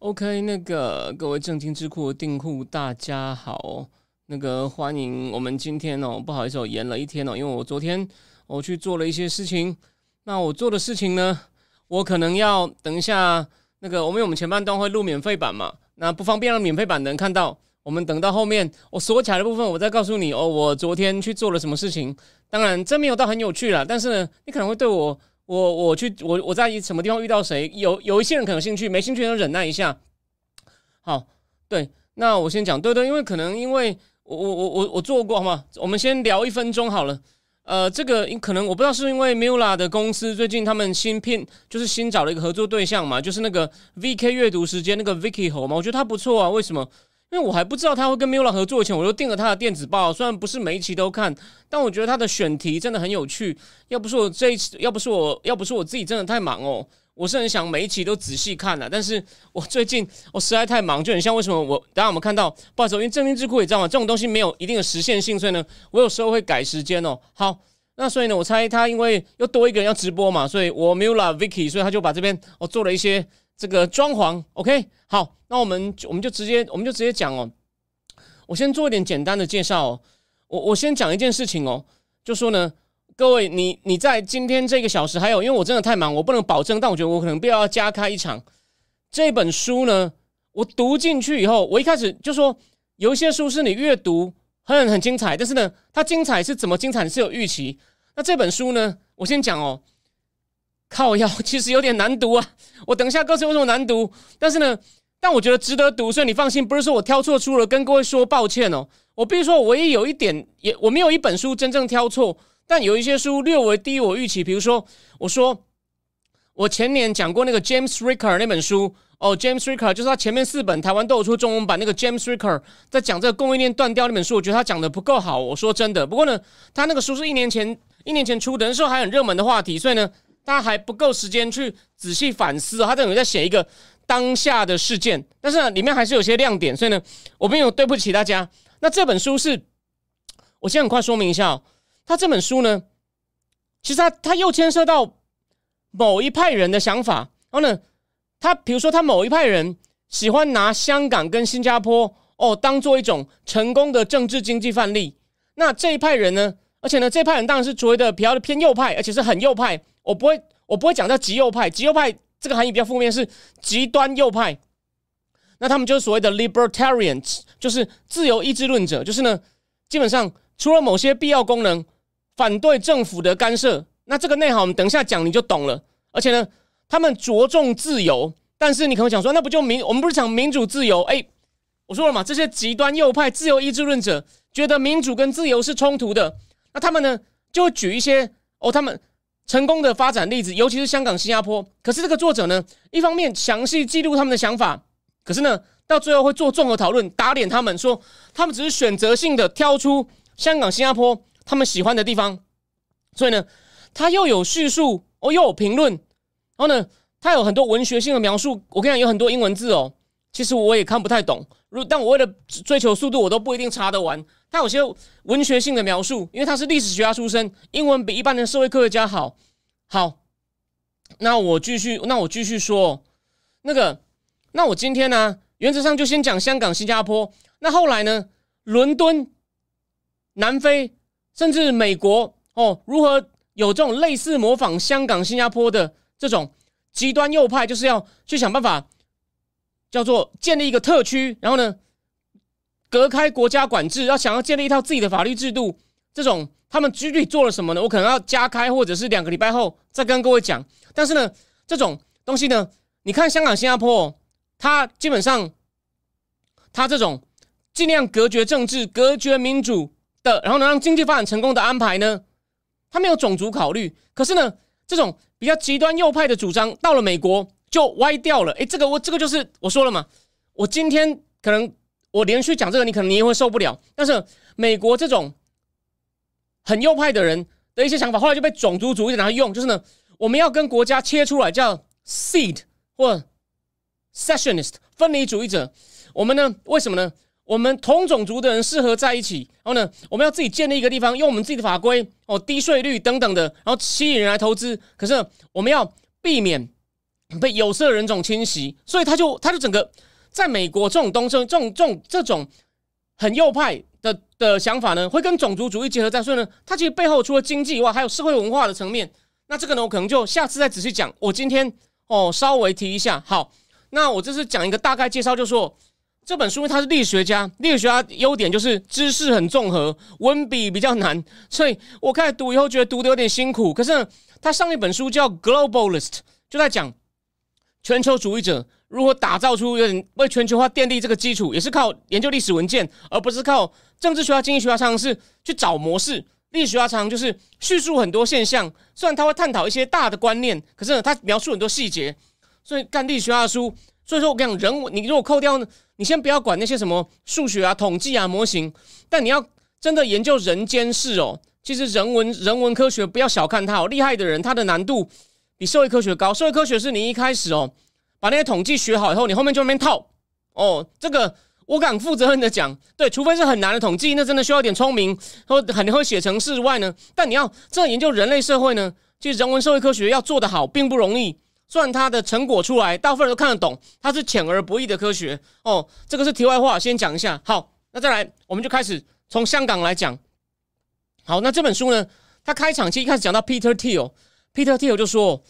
OK，那个各位正经智库的订户，大家好。那个欢迎我们今天哦，不好意思，我延了一天哦，因为我昨天我去做了一些事情。那我做的事情呢，我可能要等一下。那个我们我们前半段会录免费版嘛，那不方便让免费版的人看到。我们等到后面我锁起来的部分，我再告诉你哦，我昨天去做了什么事情。当然，这没有到很有趣了，但是呢，你可能会对我。我我去我我在什么地方遇到谁？有有一些人可能兴趣，没兴趣能忍耐一下。好，对，那我先讲，对对，因为可能因为我我我我我做过好吗？我们先聊一分钟好了。呃，这个可能我不知道是因为 Mula 的公司最近他们新聘就是新找了一个合作对象嘛，就是那个 VK 阅读时间那个 Vicky 猴嘛，我觉得他不错啊。为什么？因为我还不知道他会跟 Mula 合作前，我就订了他的电子报。虽然不是每一期都看，但我觉得他的选题真的很有趣。要不是我这一次，要不是我，要不是我自己真的太忙哦，我是很想每一期都仔细看的。但是我最近我实在太忙，就很像为什么我大家有没有看到？不好意思，因为正经智库也知道嘛，这种东西没有一定的实现性，所以呢，我有时候会改时间哦。好，那所以呢，我猜他因为又多一个人要直播嘛，所以我 Mula Vicky，所以他就把这边我做了一些。这个装潢，OK，好，那我们我们就直接我们就直接讲哦。我先做一点简单的介绍哦。我我先讲一件事情哦，就说呢，各位你你在今天这个小时还有，因为我真的太忙，我不能保证，但我觉得我可能必要要加开一场。这本书呢，我读进去以后，我一开始就说有一些书是你阅读很很精彩，但是呢，它精彩是怎么精彩你是有预期。那这本书呢，我先讲哦。靠药其实有点难读啊，我等一下告诉你为什么难读。但是呢，但我觉得值得读，所以你放心，不是说我挑错书了，跟各位说抱歉哦。我必须说，我唯一有一点也我没有一本书真正挑错，但有一些书略微低于我预期。比如说，我说我前年讲过那个 James Ricker 那本书哦，James Ricker 就是他前面四本台湾都有出中文版那个 James Ricker 在讲这个供应链断掉那本书，我觉得他讲的不够好。我说真的，不过呢，他那个书是一年前一年前出的，那时候还很热门的话题，所以呢。他还不够时间去仔细反思，他等于在写一个当下的事件，但是呢，里面还是有些亮点，所以呢，我没有对不起大家。那这本书是，我先很快说明一下哦，他这本书呢，其实他他又牵涉到某一派人的想法，然后呢，他比如说他某一派人喜欢拿香港跟新加坡哦当做一种成功的政治经济范例，那这一派人呢，而且呢，这派人当然是所谓的比较的偏右派，而且是很右派。我不会，我不会讲叫极右派。极右派这个含义比较负面，是极端右派。那他们就是所谓的 libertarians，就是自由意志论者。就是呢，基本上除了某些必要功能，反对政府的干涉。那这个内涵我们等一下讲你就懂了。而且呢，他们着重自由，但是你可能讲说，那不就民？我们不是讲民主自由？哎，我说了嘛，这些极端右派自由意志论者觉得民主跟自由是冲突的。那他们呢，就会举一些哦，他们。成功的发展例子，尤其是香港、新加坡。可是这个作者呢，一方面详细记录他们的想法，可是呢，到最后会做综合讨论，打脸他们，说他们只是选择性的挑出香港、新加坡他们喜欢的地方。所以呢，他又有叙述，哦，又有评论，然后呢，他有很多文学性的描述。我跟你讲，有很多英文字哦，其实我也看不太懂。如但我为了追求速度，我都不一定查得完。他有些文学性的描述，因为他是历史学家出身，英文比一般的社会科学家好。好，那我继续，那我继续说，那个，那我今天呢，原则上就先讲香港、新加坡。那后来呢，伦敦、南非，甚至美国哦，如何有这种类似模仿香港、新加坡的这种极端右派，就是要去想办法，叫做建立一个特区，然后呢？隔开国家管制，要想要建立一套自己的法律制度，这种他们具体做了什么呢？我可能要加开，或者是两个礼拜后再跟各位讲。但是呢，这种东西呢，你看香港、新加坡，它基本上，它这种尽量隔绝政治、隔绝民主的，然后能让经济发展成功的安排呢，它没有种族考虑。可是呢，这种比较极端右派的主张到了美国就歪掉了。诶，这个我这个就是我说了嘛，我今天。可能我连续讲这个，你可能你也会受不了。但是美国这种很右派的人的一些想法，后来就被种族主义者拿来用，就是呢，我们要跟国家切出来，叫 seed 或 secessionist 分离主义者。我们呢，为什么呢？我们同种族的人适合在一起，然后呢，我们要自己建立一个地方，用我们自己的法规哦，低税率等等的，然后吸引人来投资。可是我们要避免被有色人种侵袭，所以他就他就整个在美国这种东西，这种这种这种很右派的的想法呢，会跟种族主义结合在，所以呢，它其实背后除了经济以外，还有社会文化的层面。那这个呢，我可能就下次再仔细讲。我今天哦稍微提一下，好，那我这是讲一个大概介绍，就说。这本书他是历史学家，历史学家优点就是知识很综合，文笔比较难，所以我开始读以后觉得读的有点辛苦。可是呢他上一本书叫《Globalist》，就在讲全球主义者如何打造出有点为全球化奠定这个基础，也是靠研究历史文件，而不是靠政治学家、经济学家常常是去找模式。历史学家常常就是叙述很多现象，虽然他会探讨一些大的观念，可是他描述很多细节。所以干历史学家的书，所以说我跟你讲，人文你如果扣掉。你先不要管那些什么数学啊、统计啊、模型，但你要真的研究人间事哦。其实人文人文科学不要小看它哦，厉害的人他的难度比社会科学高。社会科学是你一开始哦把那些统计学好以后，你后面就那边套哦。这个我敢负责任的讲，对，除非是很难的统计，那真的需要点聪明或很会写程式外呢。但你要真的研究人类社会呢，其实人文社会科学要做得好并不容易。算它的成果出来，大部分人都看得懂，它是浅而不易的科学哦。这个是题外话，先讲一下。好，那再来，我们就开始从香港来讲。好，那这本书呢，它开场期一开始讲到 Peter Teal Peter Thiel 就说：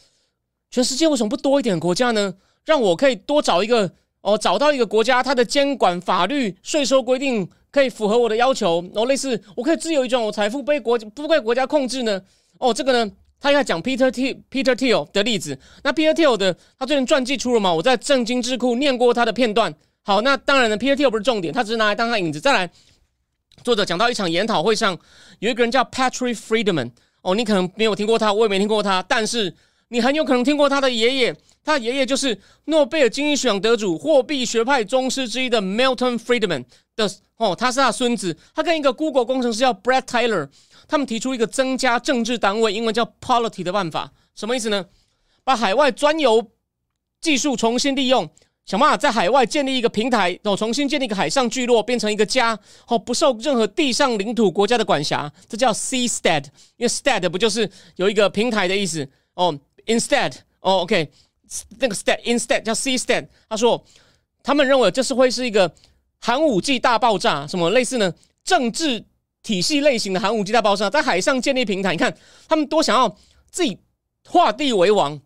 全世界为什么不多一点国家呢？让我可以多找一个哦，找到一个国家，它的监管、法律、税收规定可以符合我的要求，然后类似我可以自由移转我财富，被国不被国家控制呢？哦，这个呢？他要讲 Peter Th Peter Thiel 的例子，那 Peter Thiel 的他最近传记出了嘛？我在正经智库念过他的片段。好，那当然了，Peter Thiel 不是重点，他只是拿来当他影子。再来，作者讲到一场研讨会上，有一个人叫 Patrick Friedman。哦，你可能没有听过他，我也没听过他，但是你很有可能听过他的爷爷。他爷爷就是诺贝尔经济学奖得主、货币学派宗师之一的 Milton Friedman 的哦，他是他孙子。他跟一个 Google 工程师叫 Brett Taylor。他们提出一个增加政治单位，英文叫 polity 的办法，什么意思呢？把海外专有技术重新利用，想办法在海外建立一个平台，然后重新建立一个海上聚落，变成一个家，哦，不受任何地上领土国家的管辖，这叫 seastead。因为 stead 不就是有一个平台的意思？哦，instead，哦，OK，那个 stead instead 叫 seastead。他说，他们认为这是会是一个寒武纪大爆炸，什么类似呢？政治。体系类型的寒武纪大爆炸，在海上建立平台，你看他们多想要自己画地为王。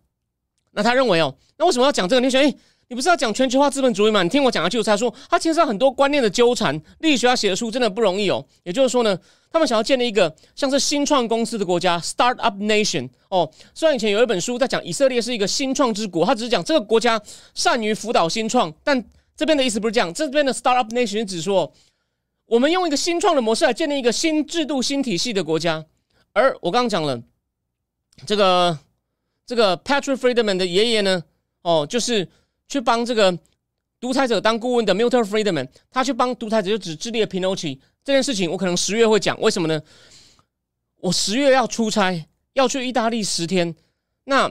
那他认为哦，那为什么要讲这个？你选，哎，你不是要讲全球化资本主义吗？你听我讲下去，他说他牵涉很多观念的纠缠。历史学家写的书真的不容易哦。也就是说呢，他们想要建立一个像是新创公司的国家 （Startup Nation） 哦。虽然以前有一本书在讲以色列是一个新创之国，他只是讲这个国家善于辅导新创，但这边的意思不是这样。这边的 Startup Nation 只说。我们用一个新创的模式来建立一个新制度、新体系的国家，而我刚刚讲了，这个这个 Patrick Friedman 的爷爷呢，哦，就是去帮这个独裁者当顾问的 Milton Friedman，他去帮独裁者就只智利的 Pinochet 这件事情，我可能十月会讲，为什么呢？我十月要出差，要去意大利十天，那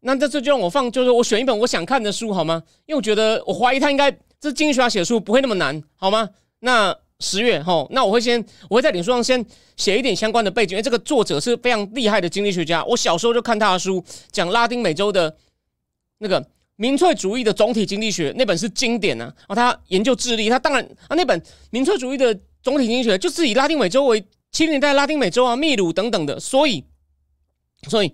那这这就让我放，就是我选一本我想看的书好吗？因为我觉得我怀疑他应该这经济学家写书不会那么难，好吗？那。十月哈，那我会先我会在脸书上先写一点相关的背景，因为这个作者是非常厉害的经济学家。我小时候就看他的书，讲拉丁美洲的那个民粹主义的总体经济学，那本是经典呢。然后他研究智利，他当然啊，那本民粹主义的总体经济学就是以拉丁美洲为七零年代拉丁美洲啊、秘鲁等等的，所以所以。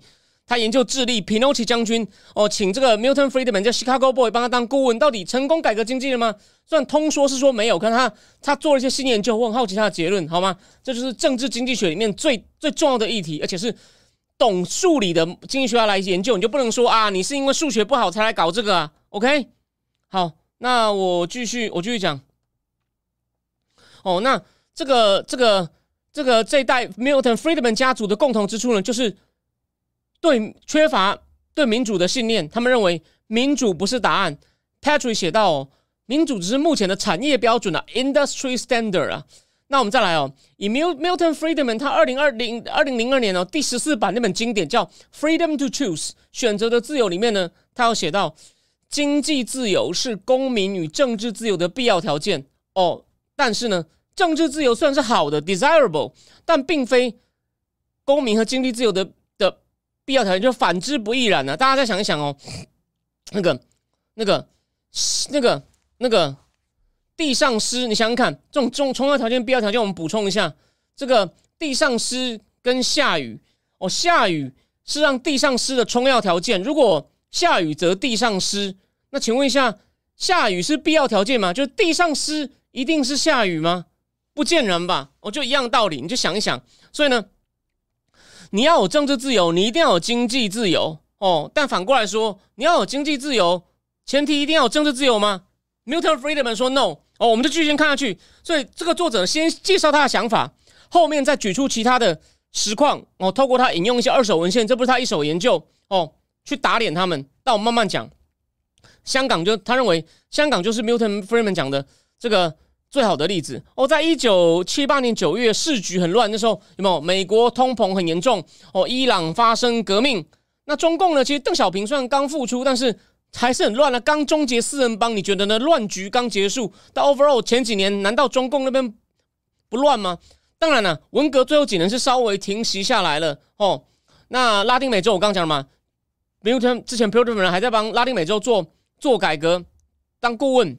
他研究智利，Pinochet 将军哦，请这个 Milton Friedman 叫 Chicago Boy 帮他当顾问，到底成功改革经济了吗？虽然通说是说没有，可他他做了一些新研究，我很好奇他的结论，好吗？这就是政治经济学里面最最重要的议题，而且是懂数理的经济学家来研究，你就不能说啊，你是因为数学不好才来搞这个啊？OK，好，那我继续我继续讲。哦，那这个这个这个这一代 Milton Friedman 家族的共同之处呢，就是。对缺乏对民主的信念，他们认为民主不是答案。Patrick 写到，哦民主只是目前的产业标准啊，industry standard 啊。那我们再来哦，以 Milton Friedman 他二零二零二零零二年哦第十四版那本经典叫《Freedom to Choose》选择的自由里面呢，他有写到经济自由是公民与政治自由的必要条件哦。但是呢，政治自由虽然是好的 desirable，但并非公民和经济自由的的必要条件，就反之不亦然呢？大家再想一想哦，那个、那个、那个、那个。地上湿，你想想看，这种重重要条件、必要条件，我们补充一下。这个地上湿跟下雨哦，下雨是让地上湿的充要条件。如果下雨则地上湿，那请问一下，下雨是必要条件吗？就是地上湿一定是下雨吗？不见人吧？我就一样道理，你就想一想。所以呢，你要有政治自由，你一定要有经济自由哦。但反过来说，你要有经济自由，前提一定要有政治自由吗？Milton Friedman 说 No。哦，我们就继续先看下去。所以这个作者先介绍他的想法，后面再举出其他的实况。哦，透过他引用一些二手文献，这不是他一手研究哦，去打脸他们。但我慢慢讲。香港就他认为香港就是 Milton Friedman 讲的这个最好的例子。哦，在一九七八年九月，市局很乱，那时候有没有美国通膨很严重？哦，伊朗发生革命。那中共呢？其实邓小平虽然刚复出，但是。还是很乱了，刚终结四人帮，你觉得呢？乱局刚结束，到 overall 前几年，难道中共那边不乱吗？当然了，文革最后几年是稍微停息下来了哦。那拉丁美洲我刚讲了嘛，Milton 之前 Milton 人还在帮拉丁美洲做做改革当顾问。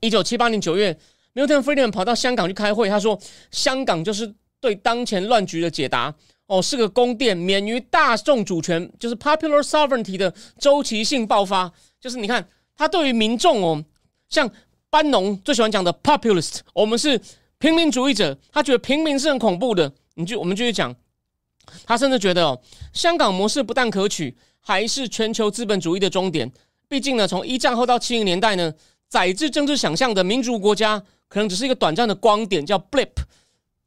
一九七八年九月，Milton Friedman 跑到香港去开会，他说香港就是对当前乱局的解答。哦，是个宫殿，免于大众主权，就是 popular sovereignty 的周期性爆发。就是你看，他对于民众哦，像班农最喜欢讲的 populist，我们是平民主义者，他觉得平民是很恐怖的。你就我们继续讲，他甚至觉得哦，香港模式不但可取，还是全球资本主义的终点。毕竟呢，从一战后到七零年代呢，载至政治想象的民主国家，可能只是一个短暂的光点，叫 blip。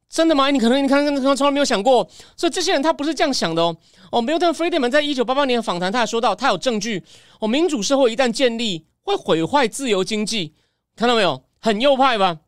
真的吗？你可能你看可能从来没有想过，所以这些人他不是这样想的哦。哦，Milton Friedman 在一九八八年访谈，他还说到，他有证据哦，民主社会一旦建立，会毁坏自由经济，看到没有？很右派吧？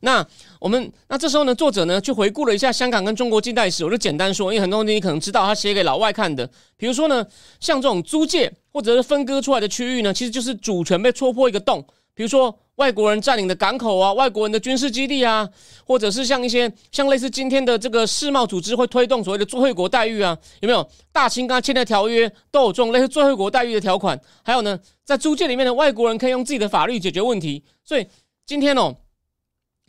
那我们那这时候呢，作者呢去回顾了一下香港跟中国近代史，我就简单说，因为很多东西你可能知道，他写给老外看的。比如说呢，像这种租界或者是分割出来的区域呢，其实就是主权被戳破一个洞，比如说。外国人占领的港口啊，外国人的军事基地啊，或者是像一些像类似今天的这个世贸组织会推动所谓的最惠国待遇啊，有没有？大清刚签的条约都有这种类似最惠国待遇的条款。还有呢，在租界里面的外国人可以用自己的法律解决问题。所以今天哦，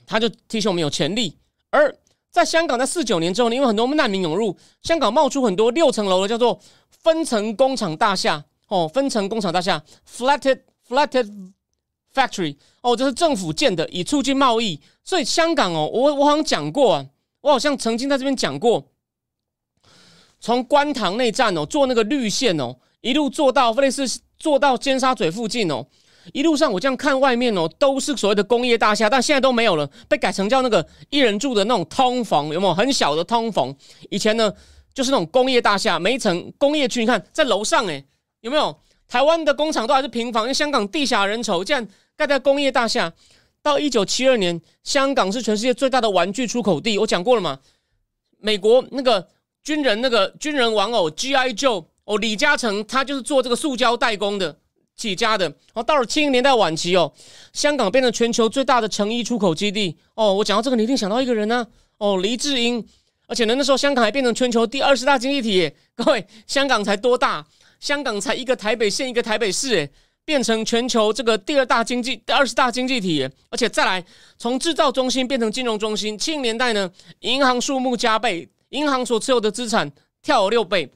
他就提醒我们有潜力。而在香港在四九年之后，因为很多难民涌入，香港冒出很多六层楼的叫做分层工厂大厦哦，分层工厂大厦 flatted flatted。Factory 哦，这是政府建的，以促进贸易。所以香港哦，我我好像讲过啊，我好像曾经在这边讲过，从观塘内站哦，坐那个绿线哦，一路坐到类似坐到尖沙咀附近哦，一路上我这样看外面哦，都是所谓的工业大厦，但现在都没有了，被改成叫那个一人住的那种通房，有没有很小的通房？以前呢，就是那种工业大厦，每一层工业区，你看在楼上诶，有没有？台湾的工厂都还是平房，因为香港地狭人稠，这样。盖在工业大厦，到一九七二年，香港是全世界最大的玩具出口地。我讲过了嘛？美国那个军人，那个军人玩偶 G.I. Joe 哦，李嘉诚他就是做这个塑胶代工的起家的。然后到了七零年代晚期哦，香港变成全球最大的成衣出口基地哦。我讲到这个，你一定想到一个人呢哦，黎智英。而且呢，那时候香港还变成全球第二十大经济体。各位，香港才多大？香港才一个台北县，一个台北市，诶，变成全球这个第二大经济、第二十大经济体，而且再来从制造中心变成金融中心。七零年代呢，银行数目加倍，银行所持有的资产跳了六倍。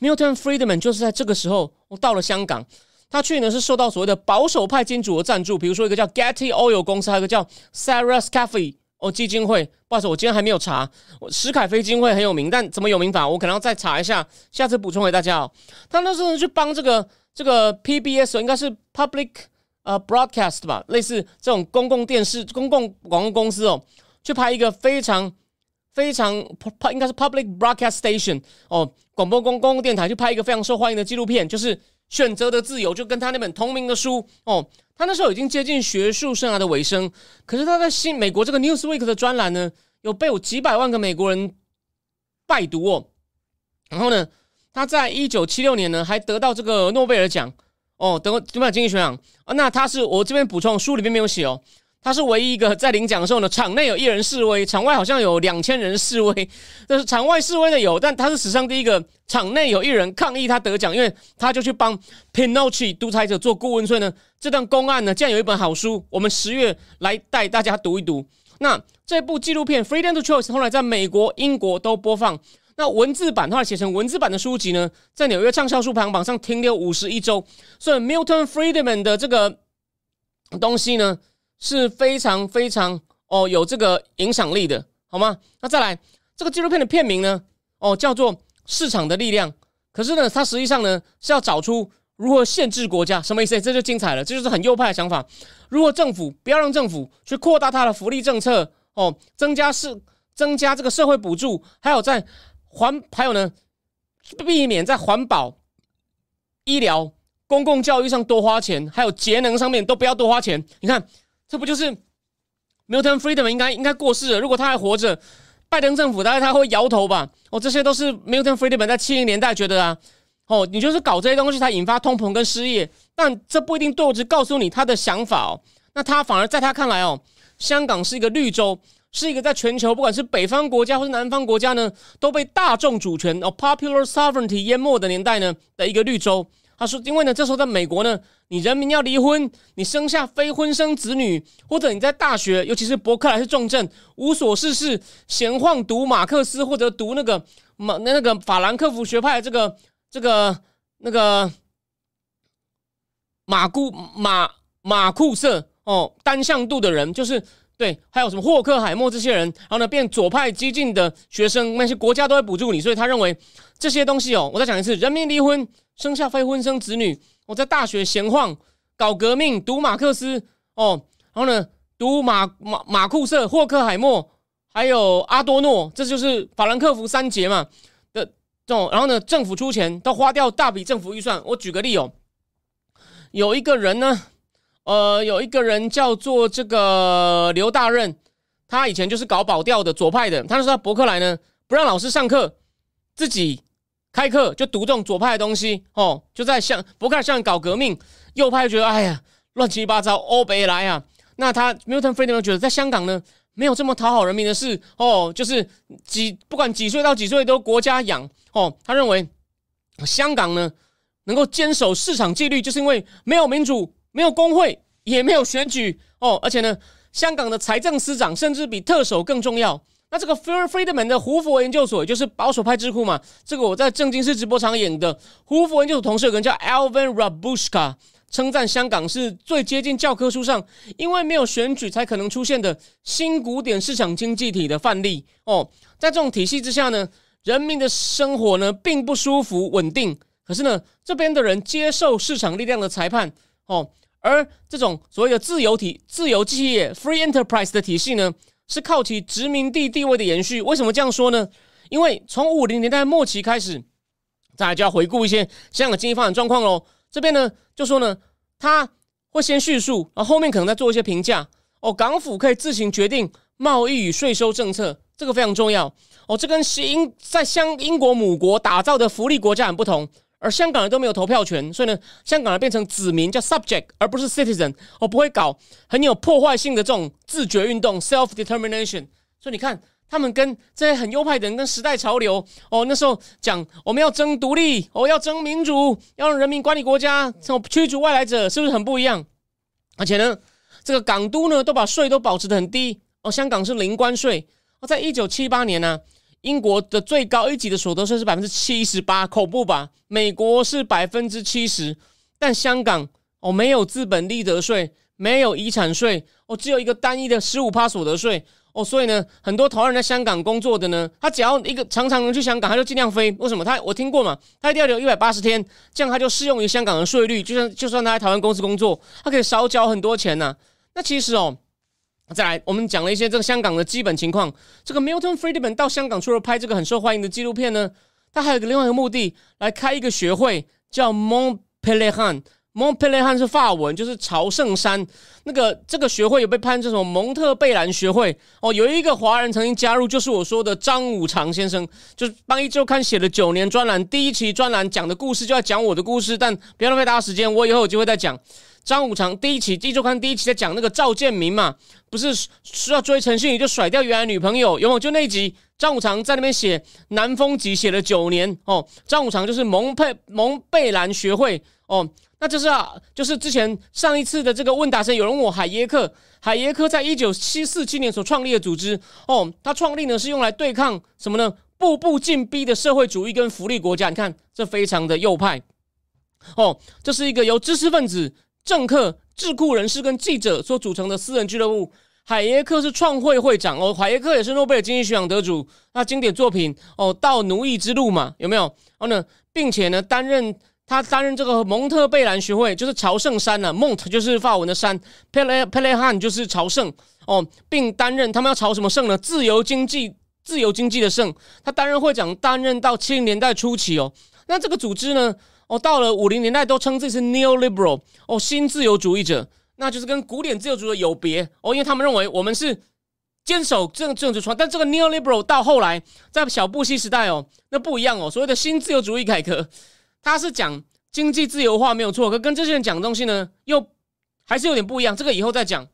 Milton Friedman 就是在这个时候我到了香港，他去呢是受到所谓的保守派金主的赞助，比如说一个叫 Getty Oil 公司，还有一个叫 Sarah Scaffy 哦基金会。不好意思，我今天还没有查，史凯菲基金会很有名，但怎么有名法，我可能要再查一下，下次补充给大家哦。他那时候去帮这个。这个 PBS 应该是 Public 呃 Broadcast 吧，类似这种公共电视、公共广告公司哦，去拍一个非常非常应该是 Public Broadcast Station 哦，广播公公共电台去拍一个非常受欢迎的纪录片，就是选择的自由，就跟他那本同名的书哦，他那时候已经接近学术生涯的尾声，可是他在新美国这个 Newsweek 的专栏呢，有被有几百万个美国人拜读哦。然后呢，他在一九七六年呢，还得到这个诺贝尔奖哦，得诺贝尔经济学奖啊。那他是我这边补充，书里面没有写哦。他是唯一一个在领奖的时候呢，场内有一人示威，场外好像有两千人示威。但是场外示威的有，但他是史上第一个场内有一人抗议他得奖，因为他就去帮 Pinocchi 独裁者做顾问。所以呢，这段公案呢，竟然有一本好书，我们十月来带大家读一读。那这部纪录片《Freedom to Choice》后来在美国、英国都播放。那文字版后来写成文字版的书籍呢，在纽约畅销书排行榜上停留五十一周。所以 Milton Friedman 的这个东西呢。是非常非常哦有这个影响力的，好吗？那再来这个纪录片的片名呢？哦，叫做《市场的力量》。可是呢，它实际上呢是要找出如何限制国家，什么意思？这就精彩了，这就是很右派的想法。如果政府不要让政府去扩大它的福利政策，哦，增加是增加这个社会补助，还有在环还有呢，避免在环保、医疗、公共教育上多花钱，还有节能上面都不要多花钱。你看。这不就是 Milton Friedman 应该应该过世了？如果他还活着，拜登政府大概他会摇头吧？哦，这些都是 Milton Friedman 在七零年代觉得啊，哦，你就是搞这些东西才引发通膨跟失业，但这不一定对我只告诉你他的想法哦。那他反而在他看来哦，香港是一个绿洲，是一个在全球不管是北方国家或是南方国家呢，都被大众主权哦 popular sovereignty 淹没的年代呢的一个绿洲。他说：“因为呢，这时候在美国呢，你人民要离婚，你生下非婚生子女，或者你在大学，尤其是伯克莱是重症，无所事事，闲晃读马克思或者读那个马那那个法兰克福学派这个这个那个马库马马库瑟哦，单向度的人，就是对，还有什么霍克海默这些人，然后呢，变左派激进的学生，那些国家都会补助你，所以他认为这些东西哦，我再讲一次，人民离婚。”生下非婚生子女，我在大学闲晃，搞革命，读马克思哦，然后呢，读马马马库瑟、霍克海默，还有阿多诺，这就是法兰克福三杰嘛的这种。然后呢，政府出钱，都花掉大笔政府预算。我举个例哦，有一个人呢，呃，有一个人叫做这个刘大任，他以前就是搞保钓的左派的，他说在伯克莱呢，不让老师上课，自己。开课就读这种左派的东西哦，就在向伯克向搞革命，右派觉得哎呀乱七八糟，欧北来啊。那他 Milton Friedman 觉得在香港呢没有这么讨好人民的事哦，就是几不管几岁到几岁都国家养哦。他认为香港呢能够坚守市场纪律，就是因为没有民主，没有工会，也没有选举哦，而且呢香港的财政司长甚至比特首更重要。那这个 Friedman 的胡佛研究所，也就是保守派智库嘛，这个我在正经式直播场演的胡佛研究所同事有个人叫 Alvin Rabushka，称赞香港是最接近教科书上因为没有选举才可能出现的新古典市场经济体的范例哦。在这种体系之下呢，人民的生活呢并不舒服稳定，可是呢这边的人接受市场力量的裁判哦，而这种所谓的自由体、自由企业 （free enterprise） 的体系呢。是靠其殖民地地位的延续。为什么这样说呢？因为从五零年代末期开始，大家就要回顾一些香港经济发展状况喽。这边呢，就说呢，他会先叙述，然后后面可能再做一些评价。哦，港府可以自行决定贸易与税收政策，这个非常重要。哦，这跟英在香英国母国打造的福利国家很不同。而香港人都没有投票权，所以呢，香港人变成子民，叫 subject，而不是 citizen。我不会搞很有破坏性的这种自觉运动 （self determination）。所以你看，他们跟这些很右派的人，跟时代潮流哦，那时候讲我们要争独立，哦，要争民主，要让人民管理国家，这种驱逐外来者，是不是很不一样？而且呢，这个港都呢，都把税都保持的很低哦，香港是零关税哦，在一九七八年呢。英国的最高一级的所得税是百分之七十八，恐怖吧？美国是百分之七十，但香港哦没有资本利得税，没有遗产税，哦只有一个单一的十五趴所得税哦，所以呢，很多台湾人在香港工作的呢，他只要一个常常能去香港，他就尽量飞。为什么？他我听过嘛，他一定要留一百八十天，这样他就适用于香港的税率，就算就算他在台湾公司工作，他可以少缴很多钱呢。那其实哦。再来，我们讲了一些这个香港的基本情况。这个 Milton Friedman 到香港除了拍这个很受欢迎的纪录片呢，他还有个另外一个目的，来开一个学会，叫 Mont p e l e h a n Mont p e l e h a n 是法文，就是朝圣山。那个这个学会有被判这种蒙特贝兰学会哦，有一个华人曾经加入，就是我说的张武常先生，就是帮一周刊写了九年专栏，第一期专栏讲的故事就要讲我的故事，但不要浪费大家时间，我以后有机会再讲。张武常第一期《一周刊》第一期在讲那个赵建明嘛，不是需要追陈信宇就甩掉原来女朋友，有没有？就那一集张武常在那边写《南风集》写了九年哦，张武常就是蒙佩蒙贝兰学会哦，那就是啊，就是之前上一次的这个问答声，有人问我海耶克，海耶克在一九七四七年所创立的组织哦，他创立呢是用来对抗什么呢？步步进逼的社会主义跟福利国家，你看这非常的右派哦，这是一个由知识分子。政客、智库人士跟记者所组成的私人俱乐部。海耶克是创会会长哦，海耶克也是诺贝尔经济学奖得主。那经典作品哦，《到奴役之路》嘛，有没有？然后呢，并且呢，担任他担任这个蒙特贝兰学会，就是朝圣山呢，Mont 就是法文的山，Pele Pele Han 就是朝圣哦，并担任他们要朝什么圣呢？自由经济、自由经济的圣。他担任会长，担任到七零年代初期哦。那这个组织呢？哦，到了五零年代都称自己是 neoliberal 哦，新自由主义者，那就是跟古典自由主义有别哦，因为他们认为我们是坚守政政治传，但这个 neoliberal 到后来在小布希时代哦，那不一样哦，所谓的新自由主义改革，他是讲经济自由化没有错，可跟这些人讲的东西呢，又还是有点不一样，这个以后再讲。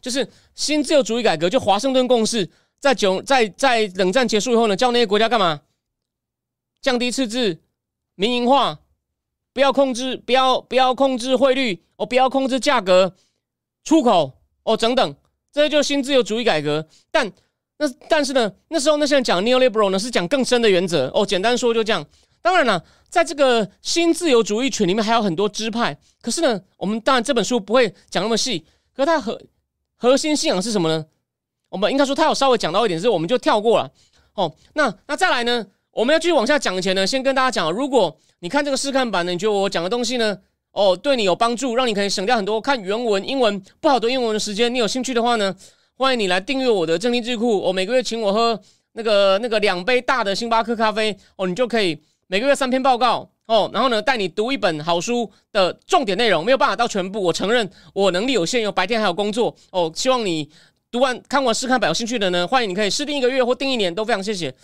就是新自由主义改革，就华盛顿共识，在九在在冷战结束以后呢，叫那些国家干嘛？降低赤字。民营化，不要控制，不要不要控制汇率哦，不要控制价格，出口哦，等等，这就是新自由主义改革。但那但是呢，那时候那些人讲 neoliberal 呢，是讲更深的原则哦。简单说就这样。当然了，在这个新自由主义群里面还有很多支派。可是呢，我们当然这本书不会讲那么细。可它核核心信仰是什么呢？我们应该说，它有稍微讲到一点，是我们就跳过了。哦，那那再来呢？我们要继续往下讲前呢，先跟大家讲，如果你看这个试看版呢，你觉得我讲的东西呢，哦，对你有帮助，让你可以省掉很多看原文英文不好读英文的时间，你有兴趣的话呢，欢迎你来订阅我的正听智库，我每个月请我喝那个那个两杯大的星巴克咖啡，哦，你就可以每个月三篇报告，哦，然后呢带你读一本好书的重点内容，没有办法到全部，我承认我能力有限，有白天还有工作，哦，希望你。读完看完试看版有兴趣的呢，欢迎你可以试订一个月或订一年，都非常谢谢。